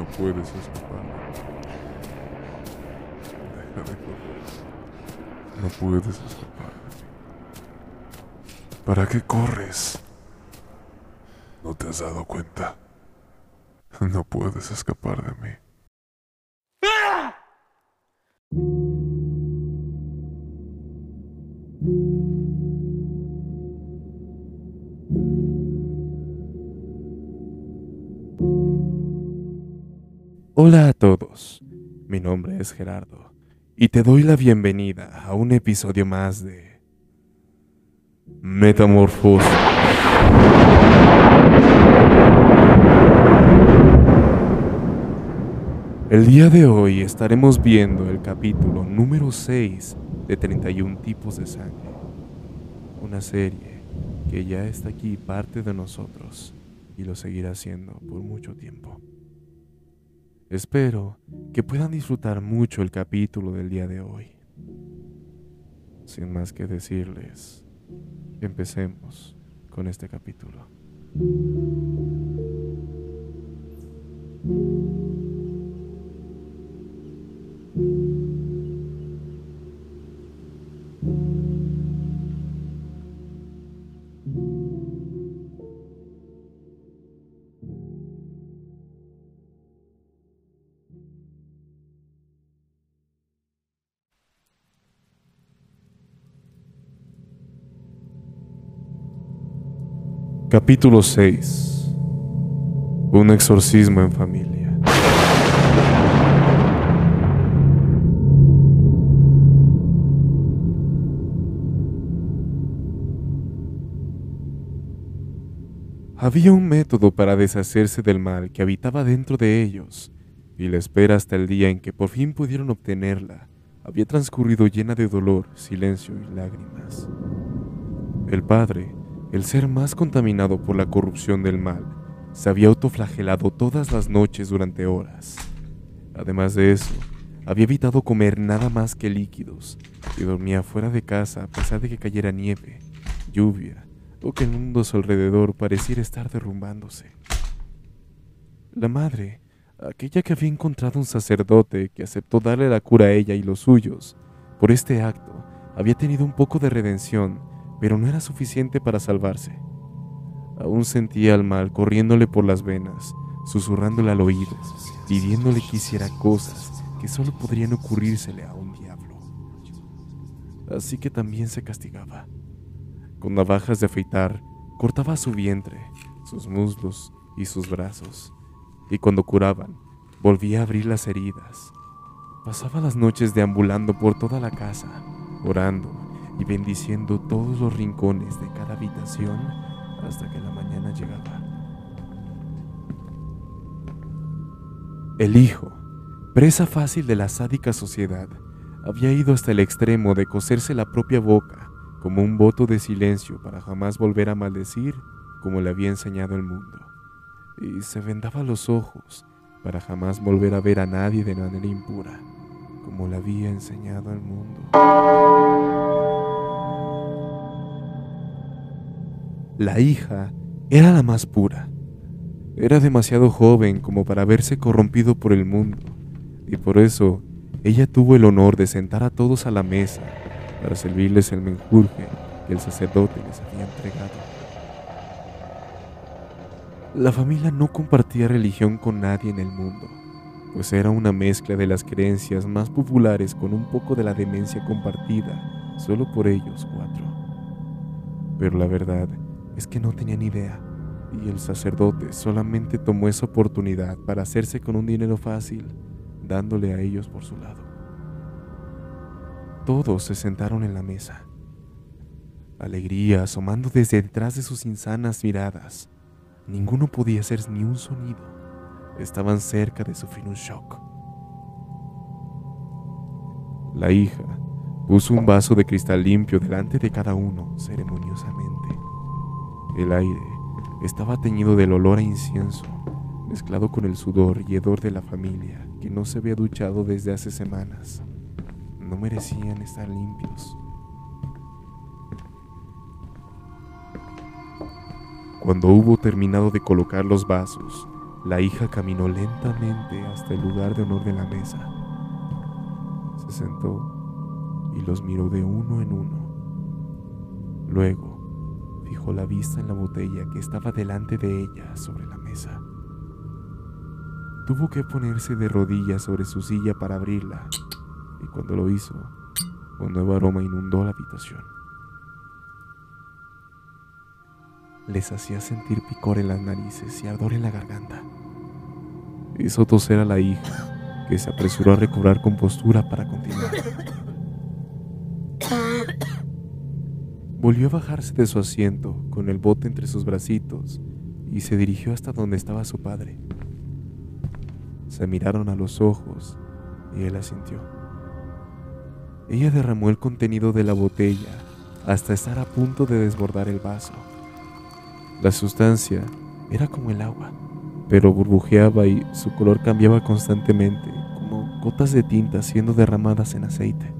No puedes escapar. Deja de correr. No puedes escapar. ¿Para qué corres? ¿No te has dado cuenta? No puedes escapar de mí. Hola a todos, mi nombre es Gerardo y te doy la bienvenida a un episodio más de Metamorfosis. El día de hoy estaremos viendo el capítulo número 6 de 31 tipos de sangre, una serie que ya está aquí parte de nosotros y lo seguirá siendo por mucho tiempo. Espero que puedan disfrutar mucho el capítulo del día de hoy. Sin más que decirles, empecemos con este capítulo. Capítulo 6 Un exorcismo en familia. Había un método para deshacerse del mal que habitaba dentro de ellos, y la espera hasta el día en que por fin pudieron obtenerla había transcurrido llena de dolor, silencio y lágrimas. El padre, el ser más contaminado por la corrupción del mal, se había autoflagelado todas las noches durante horas. Además de eso, había evitado comer nada más que líquidos y dormía fuera de casa a pesar de que cayera nieve, lluvia o que el mundo a su alrededor pareciera estar derrumbándose. La madre, aquella que había encontrado un sacerdote que aceptó darle la cura a ella y los suyos, por este acto había tenido un poco de redención, pero no era suficiente para salvarse. Aún sentía al mal corriéndole por las venas, susurrándole al oído, pidiéndole que hiciera cosas que solo podrían ocurrírsele a un diablo. Así que también se castigaba. Con navajas de afeitar, cortaba su vientre, sus muslos y sus brazos, y cuando curaban, volvía a abrir las heridas. Pasaba las noches deambulando por toda la casa, orando y bendiciendo todos los rincones de cada habitación hasta que la mañana llegaba. El hijo, presa fácil de la sádica sociedad, había ido hasta el extremo de coserse la propia boca como un voto de silencio para jamás volver a maldecir como le había enseñado el mundo, y se vendaba los ojos para jamás volver a ver a nadie de manera impura como le había enseñado el mundo. La hija era la más pura. Era demasiado joven como para haberse corrompido por el mundo, y por eso ella tuvo el honor de sentar a todos a la mesa para servirles el menjurje que el sacerdote les había entregado. La familia no compartía religión con nadie en el mundo, pues era una mezcla de las creencias más populares con un poco de la demencia compartida solo por ellos cuatro. Pero la verdad es que no tenían idea, y el sacerdote solamente tomó esa oportunidad para hacerse con un dinero fácil, dándole a ellos por su lado. Todos se sentaron en la mesa. Alegría asomando desde detrás de sus insanas miradas. Ninguno podía hacer ni un sonido. Estaban cerca de sufrir un shock. La hija puso un vaso de cristal limpio delante de cada uno ceremoniosamente. El aire estaba teñido del olor a incienso, mezclado con el sudor y hedor de la familia que no se había duchado desde hace semanas no merecían estar limpios. Cuando hubo terminado de colocar los vasos, La hija caminó lentamente hasta el lugar de honor de la mesa. Se sentó y los miró de uno en uno. Luego fijó la vista en la botella que estaba delante de ella sobre la mesa. Tuvo que ponerse de rodillas sobre su silla para abrirla, y cuando lo hizo, un nuevo aroma inundó la habitación. Les hacía sentir picor en las narices y ardor en la garganta. Hizo toser a la hija, que se apresuró a recobrar compostura para continuar. Volvió a bajarse de su asiento con el bote entre sus bracitos y se dirigió hasta donde estaba su padre. Se miraron a los ojos y él asintió. Ella derramó el contenido de la botella hasta estar a punto de desbordar el vaso. La sustancia era como el agua, pero burbujeaba y su color cambiaba constantemente, como gotas de tinta siendo derramadas en aceite.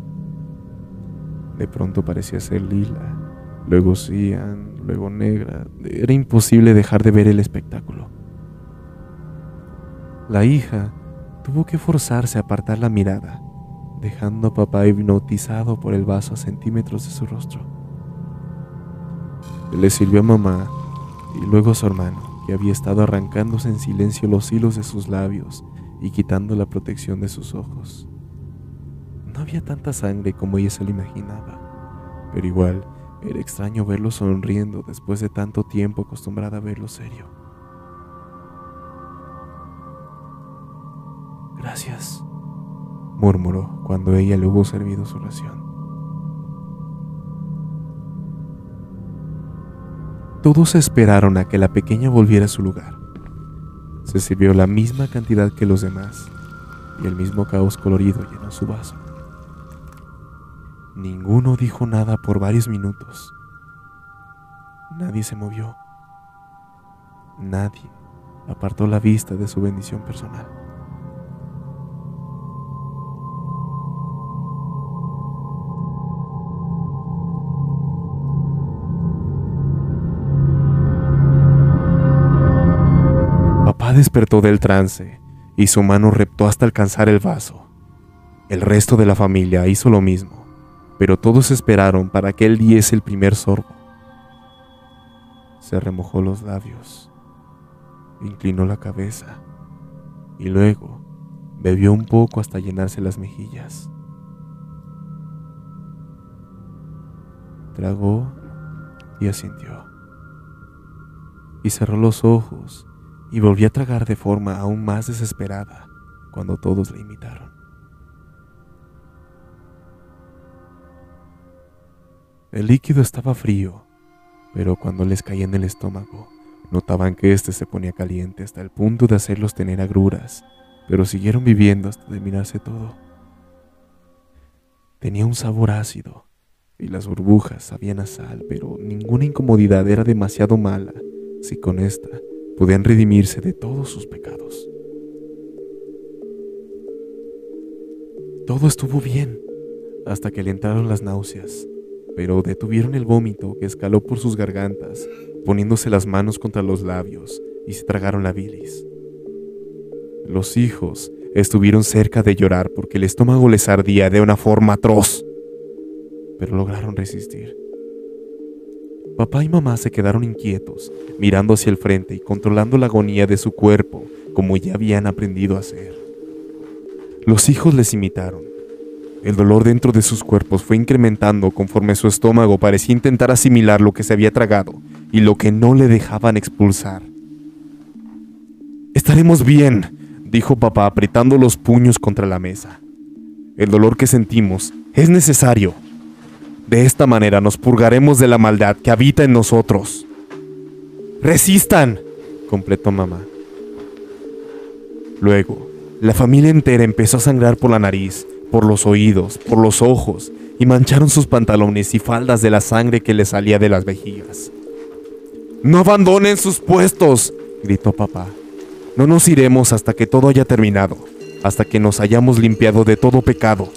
De pronto parecía ser lila, luego cian, luego negra. Era imposible dejar de ver el espectáculo. La hija tuvo que forzarse a apartar la mirada, dejando a papá hipnotizado por el vaso a centímetros de su rostro. Le sirvió a mamá y luego a su hermano, que había estado arrancándose en silencio los hilos de sus labios y quitando la protección de sus ojos. No había tanta sangre como ella se lo imaginaba, pero igual era extraño verlo sonriendo después de tanto tiempo acostumbrada a verlo serio. Gracias, murmuró cuando ella le hubo servido su ración. Todos esperaron a que la pequeña volviera a su lugar. Se sirvió la misma cantidad que los demás y el mismo caos colorido llenó su vaso. Ninguno dijo nada por varios minutos. Nadie se movió. Nadie apartó la vista de su bendición personal. despertó del trance y su mano reptó hasta alcanzar el vaso. El resto de la familia hizo lo mismo, pero todos esperaron para que él diese el primer sorbo. Se remojó los labios, inclinó la cabeza y luego bebió un poco hasta llenarse las mejillas. Tragó y asintió. Y cerró los ojos y volvió a tragar de forma aún más desesperada cuando todos le imitaron. El líquido estaba frío, pero cuando les caía en el estómago, notaban que éste se ponía caliente hasta el punto de hacerlos tener agruras, pero siguieron viviendo hasta terminarse todo. Tenía un sabor ácido, y las burbujas sabían a sal, pero ninguna incomodidad era demasiado mala si con esta podían redimirse de todos sus pecados. Todo estuvo bien hasta que le entraron las náuseas, pero detuvieron el vómito que escaló por sus gargantas, poniéndose las manos contra los labios y se tragaron la bilis. Los hijos estuvieron cerca de llorar porque el estómago les ardía de una forma atroz, pero lograron resistir. Papá y mamá se quedaron inquietos, mirando hacia el frente y controlando la agonía de su cuerpo, como ya habían aprendido a hacer. Los hijos les imitaron. El dolor dentro de sus cuerpos fue incrementando conforme su estómago parecía intentar asimilar lo que se había tragado y lo que no le dejaban expulsar. Estaremos bien, dijo papá apretando los puños contra la mesa. El dolor que sentimos es necesario. De esta manera nos purgaremos de la maldad que habita en nosotros. ¡Resistan! completó mamá. Luego, la familia entera empezó a sangrar por la nariz, por los oídos, por los ojos, y mancharon sus pantalones y faldas de la sangre que les salía de las vejigas. ¡No abandonen sus puestos! gritó papá. No nos iremos hasta que todo haya terminado, hasta que nos hayamos limpiado de todo pecado.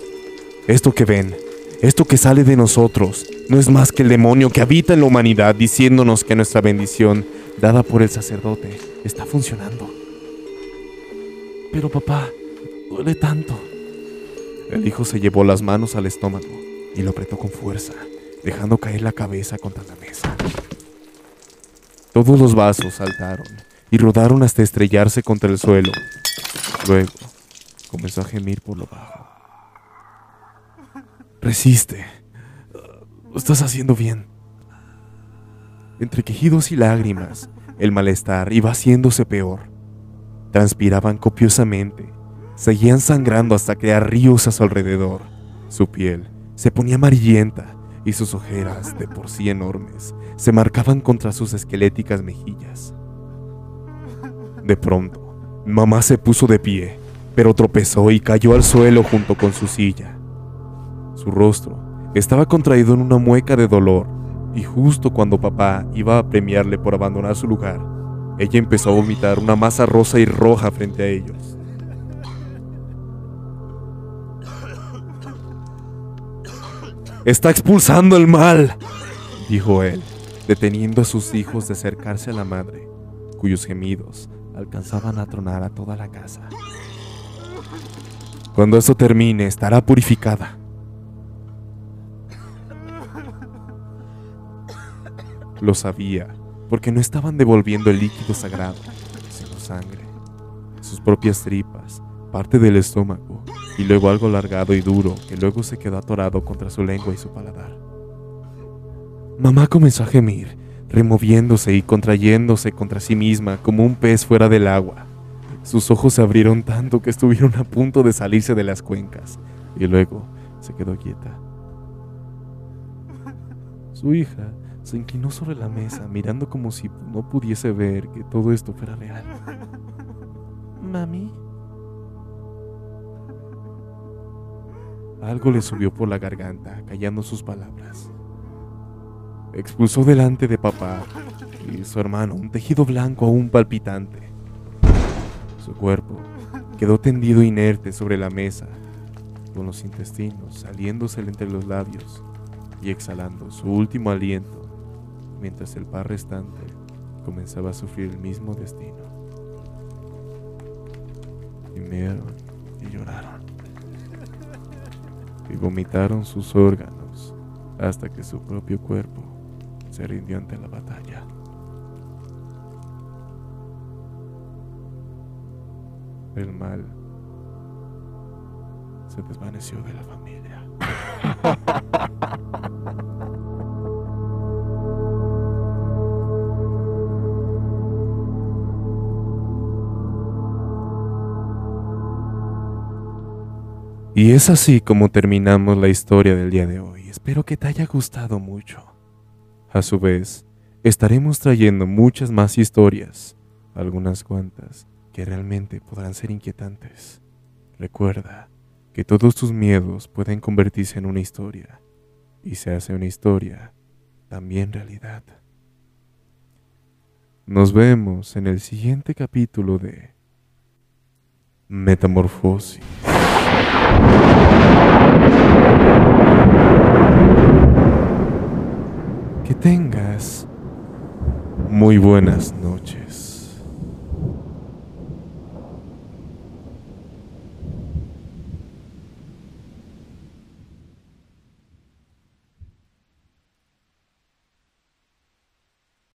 Esto que ven esto que sale de nosotros no es más que el demonio que habita en la humanidad diciéndonos que nuestra bendición, dada por el sacerdote, está funcionando. Pero papá, duele tanto. El hijo se llevó las manos al estómago y lo apretó con fuerza, dejando caer la cabeza contra la mesa. Todos los vasos saltaron y rodaron hasta estrellarse contra el suelo. Luego comenzó a gemir por lo bajo. Resiste. Lo estás haciendo bien. Entre quejidos y lágrimas, el malestar iba haciéndose peor. Transpiraban copiosamente, seguían sangrando hasta crear ríos a su alrededor. Su piel se ponía amarillenta y sus ojeras, de por sí enormes, se marcaban contra sus esqueléticas mejillas. De pronto, mamá se puso de pie, pero tropezó y cayó al suelo junto con su silla. Su rostro estaba contraído en una mueca de dolor, y justo cuando papá iba a premiarle por abandonar su lugar, ella empezó a vomitar una masa rosa y roja frente a ellos. Está expulsando el mal, dijo él, deteniendo a sus hijos de acercarse a la madre, cuyos gemidos alcanzaban a tronar a toda la casa. Cuando esto termine, estará purificada. Lo sabía, porque no estaban devolviendo el líquido sagrado, sino sangre, sus propias tripas, parte del estómago, y luego algo largado y duro que luego se quedó atorado contra su lengua y su paladar. Mamá comenzó a gemir, removiéndose y contrayéndose contra sí misma como un pez fuera del agua. Sus ojos se abrieron tanto que estuvieron a punto de salirse de las cuencas, y luego se quedó quieta. Su hija se inclinó sobre la mesa, mirando como si no pudiese ver que todo esto fuera real. Mami. Algo le subió por la garganta, callando sus palabras. Expulsó delante de papá y su hermano un tejido blanco aún palpitante. Su cuerpo quedó tendido inerte sobre la mesa, con los intestinos saliéndosele entre los labios y exhalando su último aliento, mientras el par restante comenzaba a sufrir el mismo destino. Gimieron y lloraron y vomitaron sus órganos hasta que su propio cuerpo se rindió ante la batalla. El mal se desvaneció de la familia. Y es así como terminamos la historia del día de hoy. Espero que te haya gustado mucho. A su vez, estaremos trayendo muchas más historias, algunas cuantas que realmente podrán ser inquietantes. Recuerda que todos tus miedos pueden convertirse en una historia, y se hace una historia, también realidad. Nos vemos en el siguiente capítulo de Metamorfosis. Que tengas muy buenas noches.